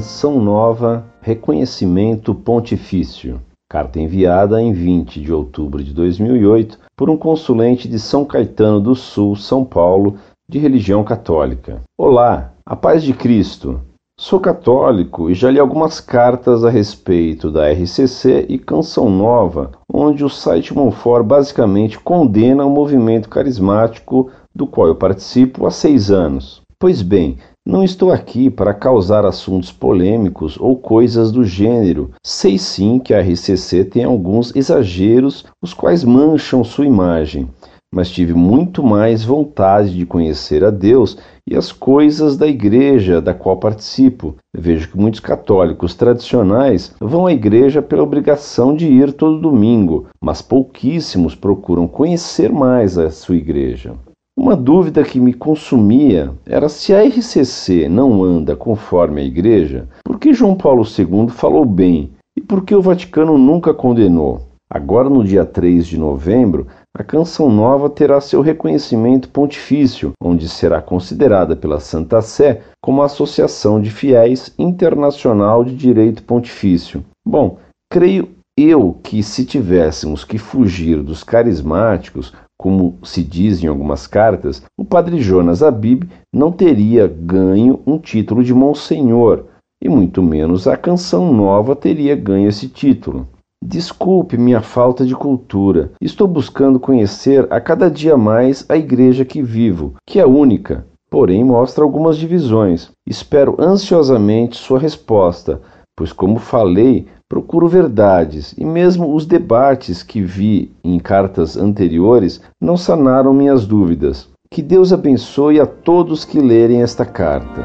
Canção Nova Reconhecimento Pontifício. Carta enviada em 20 de outubro de 2008 por um consulente de São Caetano do Sul, São Paulo, de religião católica. Olá, a paz de Cristo. Sou católico e já li algumas cartas a respeito da RCC e Canção Nova, onde o site Monfort basicamente condena o movimento carismático do qual eu participo há seis anos. Pois bem, não estou aqui para causar assuntos polêmicos ou coisas do gênero. Sei sim que a RCC tem alguns exageros, os quais mancham sua imagem, mas tive muito mais vontade de conhecer a Deus e as coisas da igreja da qual participo. Vejo que muitos católicos tradicionais vão à igreja pela obrigação de ir todo domingo, mas pouquíssimos procuram conhecer mais a sua igreja. Uma dúvida que me consumia era se a RCC não anda conforme a Igreja, por que João Paulo II falou bem e por que o Vaticano nunca condenou? Agora, no dia 3 de novembro, a Canção Nova terá seu reconhecimento pontifício, onde será considerada pela Santa Sé como a Associação de Fiéis Internacional de Direito Pontifício. Bom, creio eu que se tivéssemos que fugir dos carismáticos, como se diz em algumas cartas, o padre Jonas Abib não teria ganho um título de Monsenhor, e muito menos a Canção Nova teria ganho esse título. Desculpe minha falta de cultura. Estou buscando conhecer a cada dia mais a igreja que vivo, que é única, porém mostra algumas divisões. Espero ansiosamente sua resposta, pois, como falei, Procuro verdades, e mesmo os debates que vi em cartas anteriores não sanaram minhas dúvidas. Que Deus abençoe a todos que lerem esta carta.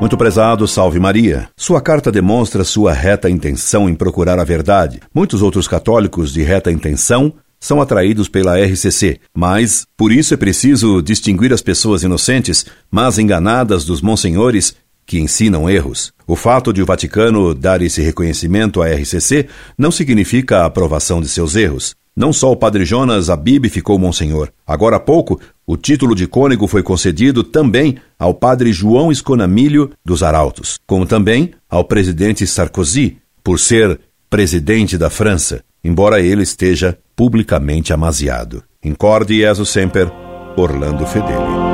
Muito prezado, salve Maria. Sua carta demonstra sua reta intenção em procurar a verdade. Muitos outros católicos de reta intenção são atraídos pela RCC, mas por isso é preciso distinguir as pessoas inocentes, mas enganadas dos monsenhores que ensinam erros. O fato de o Vaticano dar esse reconhecimento à RCC não significa a aprovação de seus erros. Não só o padre Jonas Abib ficou monsenhor. Agora há pouco, o título de cônego foi concedido também ao padre João Esconamilho dos Arautos, como também ao presidente Sarkozy, por ser presidente da França, embora ele esteja publicamente amaziado. Incorde Jesus Semper, Orlando Fedeli.